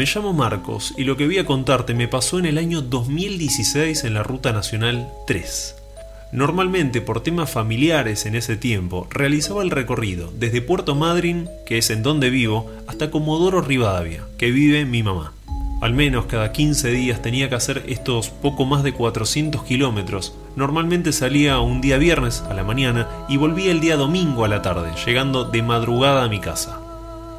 Me llamo Marcos y lo que voy a contarte me pasó en el año 2016 en la Ruta Nacional 3. Normalmente por temas familiares en ese tiempo realizaba el recorrido desde Puerto Madryn, que es en donde vivo, hasta Comodoro Rivadavia, que vive mi mamá. Al menos cada 15 días tenía que hacer estos poco más de 400 kilómetros. Normalmente salía un día viernes a la mañana y volvía el día domingo a la tarde, llegando de madrugada a mi casa.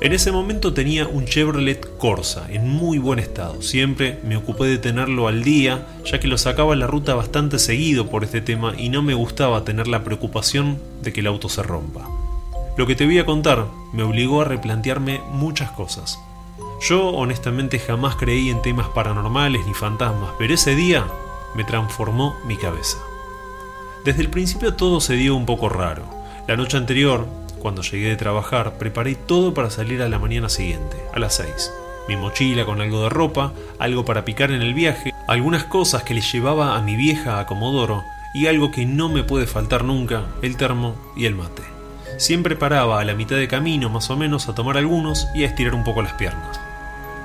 En ese momento tenía un Chevrolet Corsa en muy buen estado. Siempre me ocupé de tenerlo al día, ya que lo sacaba la ruta bastante seguido por este tema y no me gustaba tener la preocupación de que el auto se rompa. Lo que te voy a contar me obligó a replantearme muchas cosas. Yo honestamente jamás creí en temas paranormales ni fantasmas, pero ese día me transformó mi cabeza. Desde el principio todo se dio un poco raro. La noche anterior, cuando llegué de trabajar, preparé todo para salir a la mañana siguiente, a las 6. Mi mochila con algo de ropa, algo para picar en el viaje, algunas cosas que le llevaba a mi vieja a Comodoro y algo que no me puede faltar nunca, el termo y el mate. Siempre paraba a la mitad de camino más o menos a tomar algunos y a estirar un poco las piernas.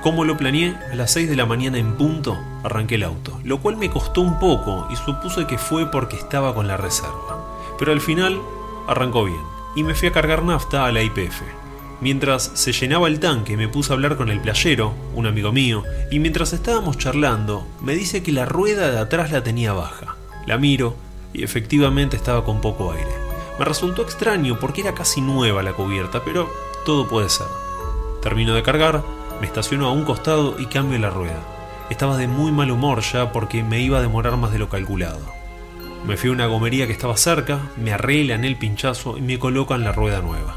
Como lo planeé, a las 6 de la mañana en punto arranqué el auto, lo cual me costó un poco y supuse que fue porque estaba con la reserva. Pero al final arrancó bien y me fui a cargar nafta a la IPF. Mientras se llenaba el tanque me puse a hablar con el playero, un amigo mío, y mientras estábamos charlando me dice que la rueda de atrás la tenía baja. La miro y efectivamente estaba con poco aire. Me resultó extraño porque era casi nueva la cubierta, pero todo puede ser. Termino de cargar, me estaciono a un costado y cambio la rueda. Estaba de muy mal humor ya porque me iba a demorar más de lo calculado. Me fui a una gomería que estaba cerca, me arreglan el pinchazo y me colocan la rueda nueva.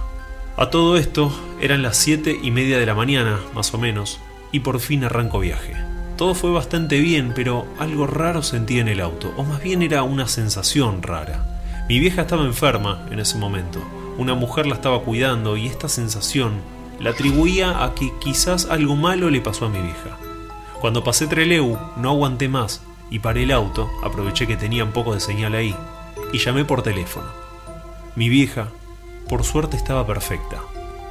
A todo esto eran las 7 y media de la mañana, más o menos, y por fin arranco viaje. Todo fue bastante bien, pero algo raro sentí en el auto, o más bien era una sensación rara. Mi vieja estaba enferma en ese momento, una mujer la estaba cuidando y esta sensación la atribuía a que quizás algo malo le pasó a mi vieja. Cuando pasé Treleu no aguanté más y paré el auto, aproveché que tenía un poco de señal ahí, y llamé por teléfono. Mi vieja, por suerte, estaba perfecta,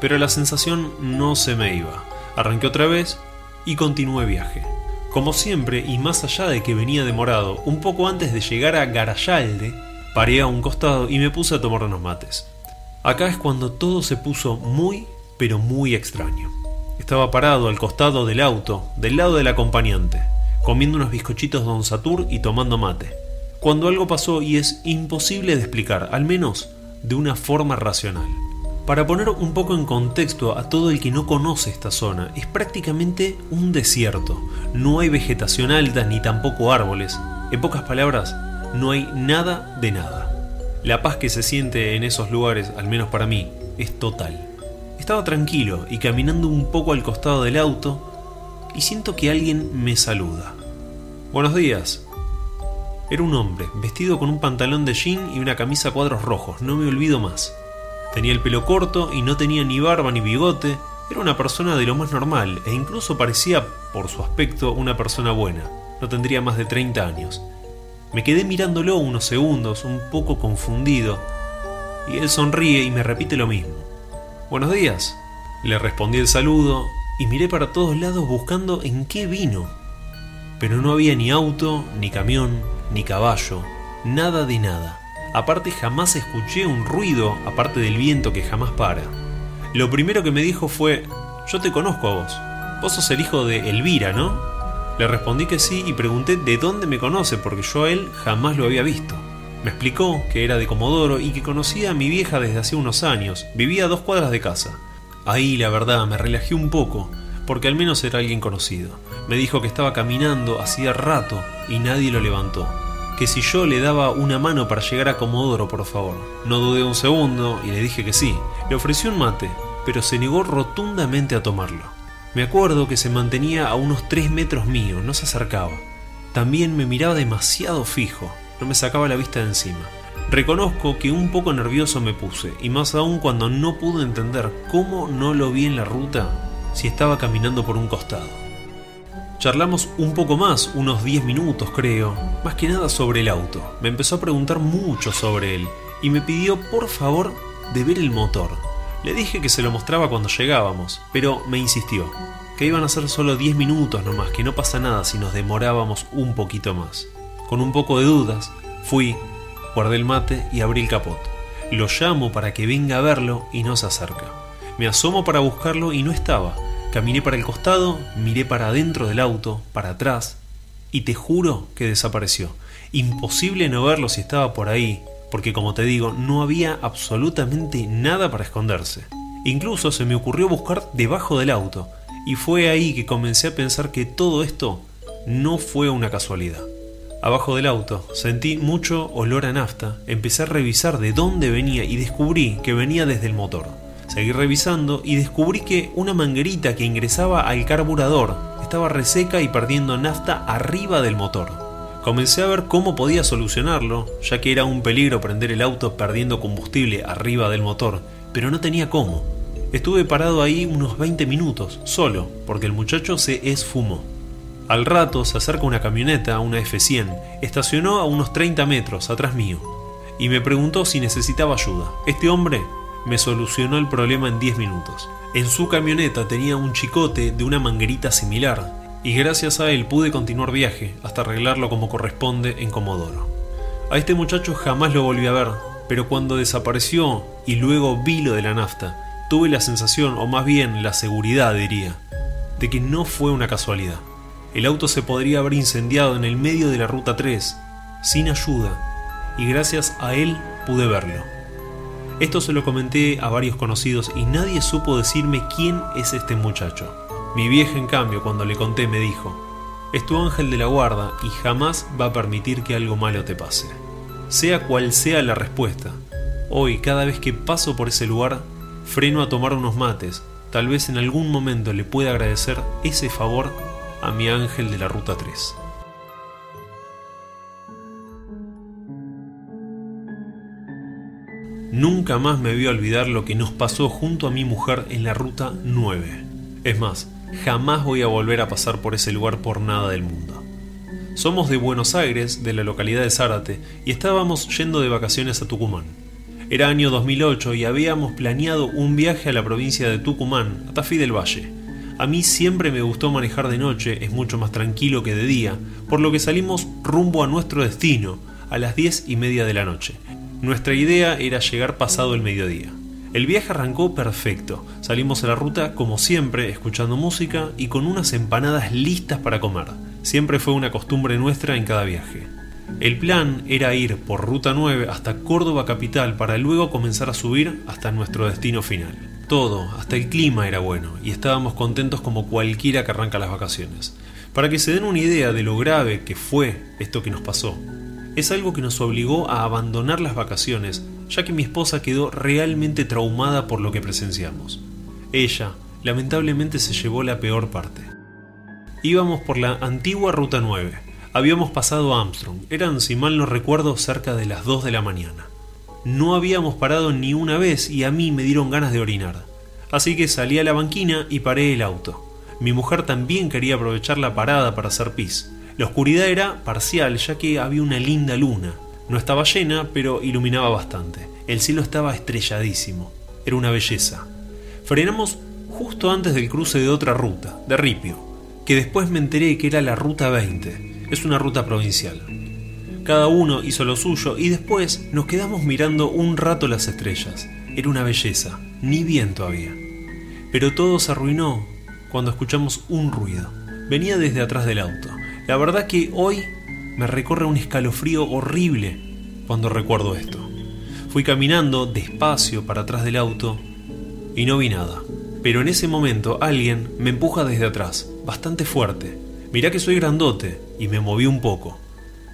pero la sensación no se me iba. Arranqué otra vez y continué viaje. Como siempre, y más allá de que venía demorado, un poco antes de llegar a Garayalde, paré a un costado y me puse a tomar unos mates. Acá es cuando todo se puso muy pero muy extraño. Estaba parado al costado del auto, del lado del acompañante, comiendo unos bizcochitos Don Satur y tomando mate. Cuando algo pasó y es imposible de explicar, al menos de una forma racional. Para poner un poco en contexto a todo el que no conoce esta zona, es prácticamente un desierto. No hay vegetación alta ni tampoco árboles. En pocas palabras, no hay nada de nada. La paz que se siente en esos lugares, al menos para mí, es total. Estaba tranquilo y caminando un poco al costado del auto y siento que alguien me saluda. Buenos días. Era un hombre, vestido con un pantalón de jean y una camisa a cuadros rojos, no me olvido más. Tenía el pelo corto y no tenía ni barba ni bigote, era una persona de lo más normal e incluso parecía, por su aspecto, una persona buena. No tendría más de 30 años. Me quedé mirándolo unos segundos, un poco confundido, y él sonríe y me repite lo mismo. Buenos días. Le respondí el saludo y miré para todos lados buscando en qué vino. Pero no había ni auto, ni camión, ni caballo, nada de nada. Aparte jamás escuché un ruido, aparte del viento que jamás para. Lo primero que me dijo fue, yo te conozco a vos. Vos sos el hijo de Elvira, ¿no? Le respondí que sí y pregunté de dónde me conoce porque yo a él jamás lo había visto. Me explicó que era de Comodoro y que conocía a mi vieja desde hace unos años, vivía a dos cuadras de casa. Ahí, la verdad, me relajé un poco, porque al menos era alguien conocido. Me dijo que estaba caminando hacía rato y nadie lo levantó. Que si yo le daba una mano para llegar a Comodoro, por favor. No dudé un segundo y le dije que sí. Le ofrecí un mate, pero se negó rotundamente a tomarlo. Me acuerdo que se mantenía a unos tres metros mío, no se acercaba. También me miraba demasiado fijo, no me sacaba la vista de encima. Reconozco que un poco nervioso me puse, y más aún cuando no pude entender cómo no lo vi en la ruta si estaba caminando por un costado. Charlamos un poco más, unos 10 minutos creo, más que nada sobre el auto. Me empezó a preguntar mucho sobre él y me pidió por favor de ver el motor. Le dije que se lo mostraba cuando llegábamos, pero me insistió. que iban a ser solo 10 minutos nomás, que no pasa nada si nos demorábamos un poquito más. Con un poco de dudas, fui, guardé el mate y abrí el capot. Lo llamo para que venga a verlo y no se acerca. Me asomo para buscarlo y no estaba. Caminé para el costado, miré para adentro del auto, para atrás, y te juro que desapareció. Imposible no verlo si estaba por ahí, porque como te digo, no había absolutamente nada para esconderse. Incluso se me ocurrió buscar debajo del auto, y fue ahí que comencé a pensar que todo esto no fue una casualidad. Abajo del auto sentí mucho olor a nafta, empecé a revisar de dónde venía y descubrí que venía desde el motor. Seguí revisando y descubrí que una manguerita que ingresaba al carburador estaba reseca y perdiendo nafta arriba del motor. Comencé a ver cómo podía solucionarlo, ya que era un peligro prender el auto perdiendo combustible arriba del motor, pero no tenía cómo. Estuve parado ahí unos 20 minutos, solo, porque el muchacho se esfumó. Al rato se acerca una camioneta, una F100, estacionó a unos 30 metros atrás mío, y me preguntó si necesitaba ayuda. Este hombre me solucionó el problema en 10 minutos. En su camioneta tenía un chicote de una manguerita similar, y gracias a él pude continuar viaje hasta arreglarlo como corresponde en Comodoro. A este muchacho jamás lo volví a ver, pero cuando desapareció y luego vi lo de la nafta, tuve la sensación, o más bien la seguridad diría, de que no fue una casualidad. El auto se podría haber incendiado en el medio de la ruta 3, sin ayuda, y gracias a él pude verlo. Esto se lo comenté a varios conocidos y nadie supo decirme quién es este muchacho. Mi vieja, en cambio, cuando le conté, me dijo, es tu ángel de la guarda y jamás va a permitir que algo malo te pase. Sea cual sea la respuesta, hoy cada vez que paso por ese lugar, freno a tomar unos mates, tal vez en algún momento le pueda agradecer ese favor a mi ángel de la Ruta 3. Nunca más me voy a olvidar lo que nos pasó junto a mi mujer en la Ruta 9. Es más, Jamás voy a volver a pasar por ese lugar por nada del mundo. Somos de Buenos Aires, de la localidad de Zárate, y estábamos yendo de vacaciones a Tucumán. Era año 2008 y habíamos planeado un viaje a la provincia de Tucumán, a Tafí del Valle. A mí siempre me gustó manejar de noche, es mucho más tranquilo que de día, por lo que salimos rumbo a nuestro destino, a las diez y media de la noche. Nuestra idea era llegar pasado el mediodía. El viaje arrancó perfecto. Salimos a la ruta como siempre, escuchando música y con unas empanadas listas para comer. Siempre fue una costumbre nuestra en cada viaje. El plan era ir por Ruta 9 hasta Córdoba capital para luego comenzar a subir hasta nuestro destino final. Todo, hasta el clima era bueno y estábamos contentos como cualquiera que arranca las vacaciones. Para que se den una idea de lo grave que fue esto que nos pasó, es algo que nos obligó a abandonar las vacaciones ya que mi esposa quedó realmente traumada por lo que presenciamos. Ella, lamentablemente, se llevó la peor parte. Íbamos por la antigua Ruta 9. Habíamos pasado a Armstrong. Eran, si mal no recuerdo, cerca de las 2 de la mañana. No habíamos parado ni una vez y a mí me dieron ganas de orinar. Así que salí a la banquina y paré el auto. Mi mujer también quería aprovechar la parada para hacer pis. La oscuridad era parcial ya que había una linda luna, no estaba llena, pero iluminaba bastante. El cielo estaba estrelladísimo. Era una belleza. Frenamos justo antes del cruce de otra ruta, de Ripio, que después me enteré que era la Ruta 20. Es una ruta provincial. Cada uno hizo lo suyo y después nos quedamos mirando un rato las estrellas. Era una belleza, ni viento había. Pero todo se arruinó cuando escuchamos un ruido. Venía desde atrás del auto. La verdad que hoy me recorre un escalofrío horrible cuando recuerdo esto. Fui caminando despacio para atrás del auto y no vi nada. Pero en ese momento alguien me empuja desde atrás, bastante fuerte. Mirá que soy grandote y me moví un poco.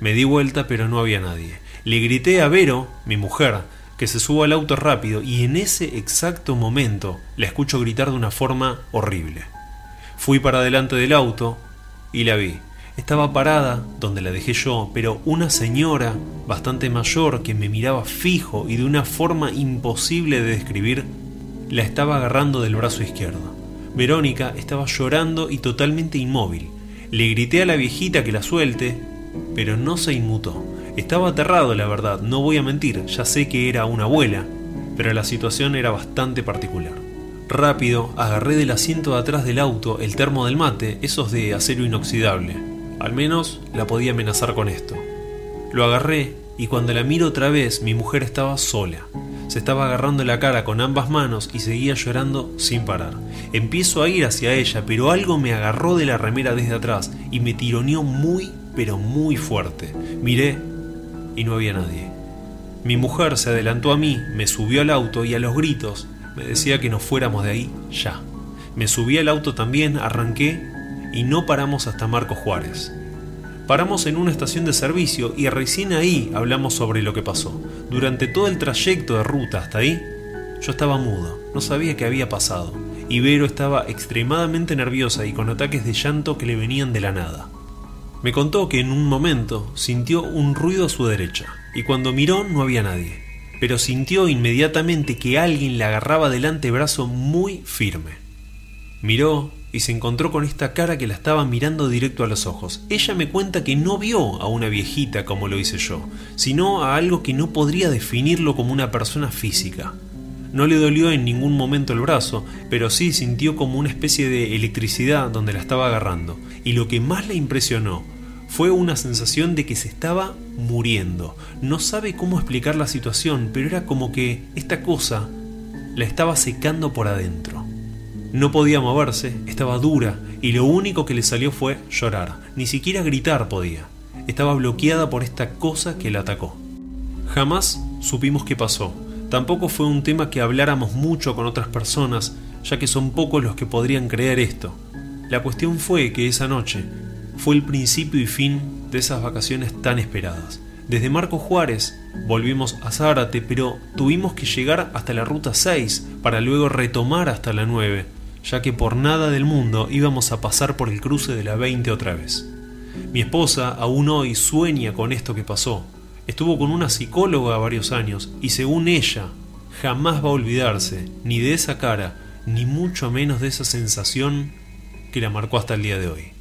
Me di vuelta pero no había nadie. Le grité a Vero, mi mujer, que se suba al auto rápido y en ese exacto momento la escucho gritar de una forma horrible. Fui para delante del auto y la vi. Estaba parada donde la dejé yo, pero una señora bastante mayor que me miraba fijo y de una forma imposible de describir, la estaba agarrando del brazo izquierdo. Verónica estaba llorando y totalmente inmóvil. Le grité a la viejita que la suelte, pero no se inmutó. Estaba aterrado, la verdad, no voy a mentir, ya sé que era una abuela, pero la situación era bastante particular. Rápido, agarré del asiento de atrás del auto el termo del mate, esos de acero inoxidable. Al menos la podía amenazar con esto. Lo agarré y cuando la miro otra vez mi mujer estaba sola. Se estaba agarrando la cara con ambas manos y seguía llorando sin parar. Empiezo a ir hacia ella, pero algo me agarró de la remera desde atrás y me tironeó muy, pero muy fuerte. Miré y no había nadie. Mi mujer se adelantó a mí, me subió al auto y a los gritos me decía que nos fuéramos de ahí ya. Me subí al auto también, arranqué y no paramos hasta Marcos Juárez. Paramos en una estación de servicio y recién ahí hablamos sobre lo que pasó. Durante todo el trayecto de ruta hasta ahí, yo estaba mudo, no sabía qué había pasado. Y Vero estaba extremadamente nerviosa y con ataques de llanto que le venían de la nada. Me contó que en un momento sintió un ruido a su derecha y cuando miró no había nadie pero sintió inmediatamente que alguien le agarraba del antebrazo muy firme. Miró y se encontró con esta cara que la estaba mirando directo a los ojos. Ella me cuenta que no vio a una viejita como lo hice yo, sino a algo que no podría definirlo como una persona física. No le dolió en ningún momento el brazo, pero sí sintió como una especie de electricidad donde la estaba agarrando. Y lo que más le impresionó fue una sensación de que se estaba muriendo. No sabe cómo explicar la situación, pero era como que esta cosa la estaba secando por adentro. No podía moverse, estaba dura, y lo único que le salió fue llorar. Ni siquiera gritar podía. Estaba bloqueada por esta cosa que la atacó. Jamás supimos qué pasó. Tampoco fue un tema que habláramos mucho con otras personas, ya que son pocos los que podrían creer esto. La cuestión fue que esa noche fue el principio y fin de esas vacaciones tan esperadas. Desde Marco Juárez volvimos a Zárate, pero tuvimos que llegar hasta la ruta 6 para luego retomar hasta la 9, ya que por nada del mundo íbamos a pasar por el cruce de la 20 otra vez. Mi esposa aún hoy sueña con esto que pasó. Estuvo con una psicóloga varios años y según ella, jamás va a olvidarse ni de esa cara, ni mucho menos de esa sensación que la marcó hasta el día de hoy.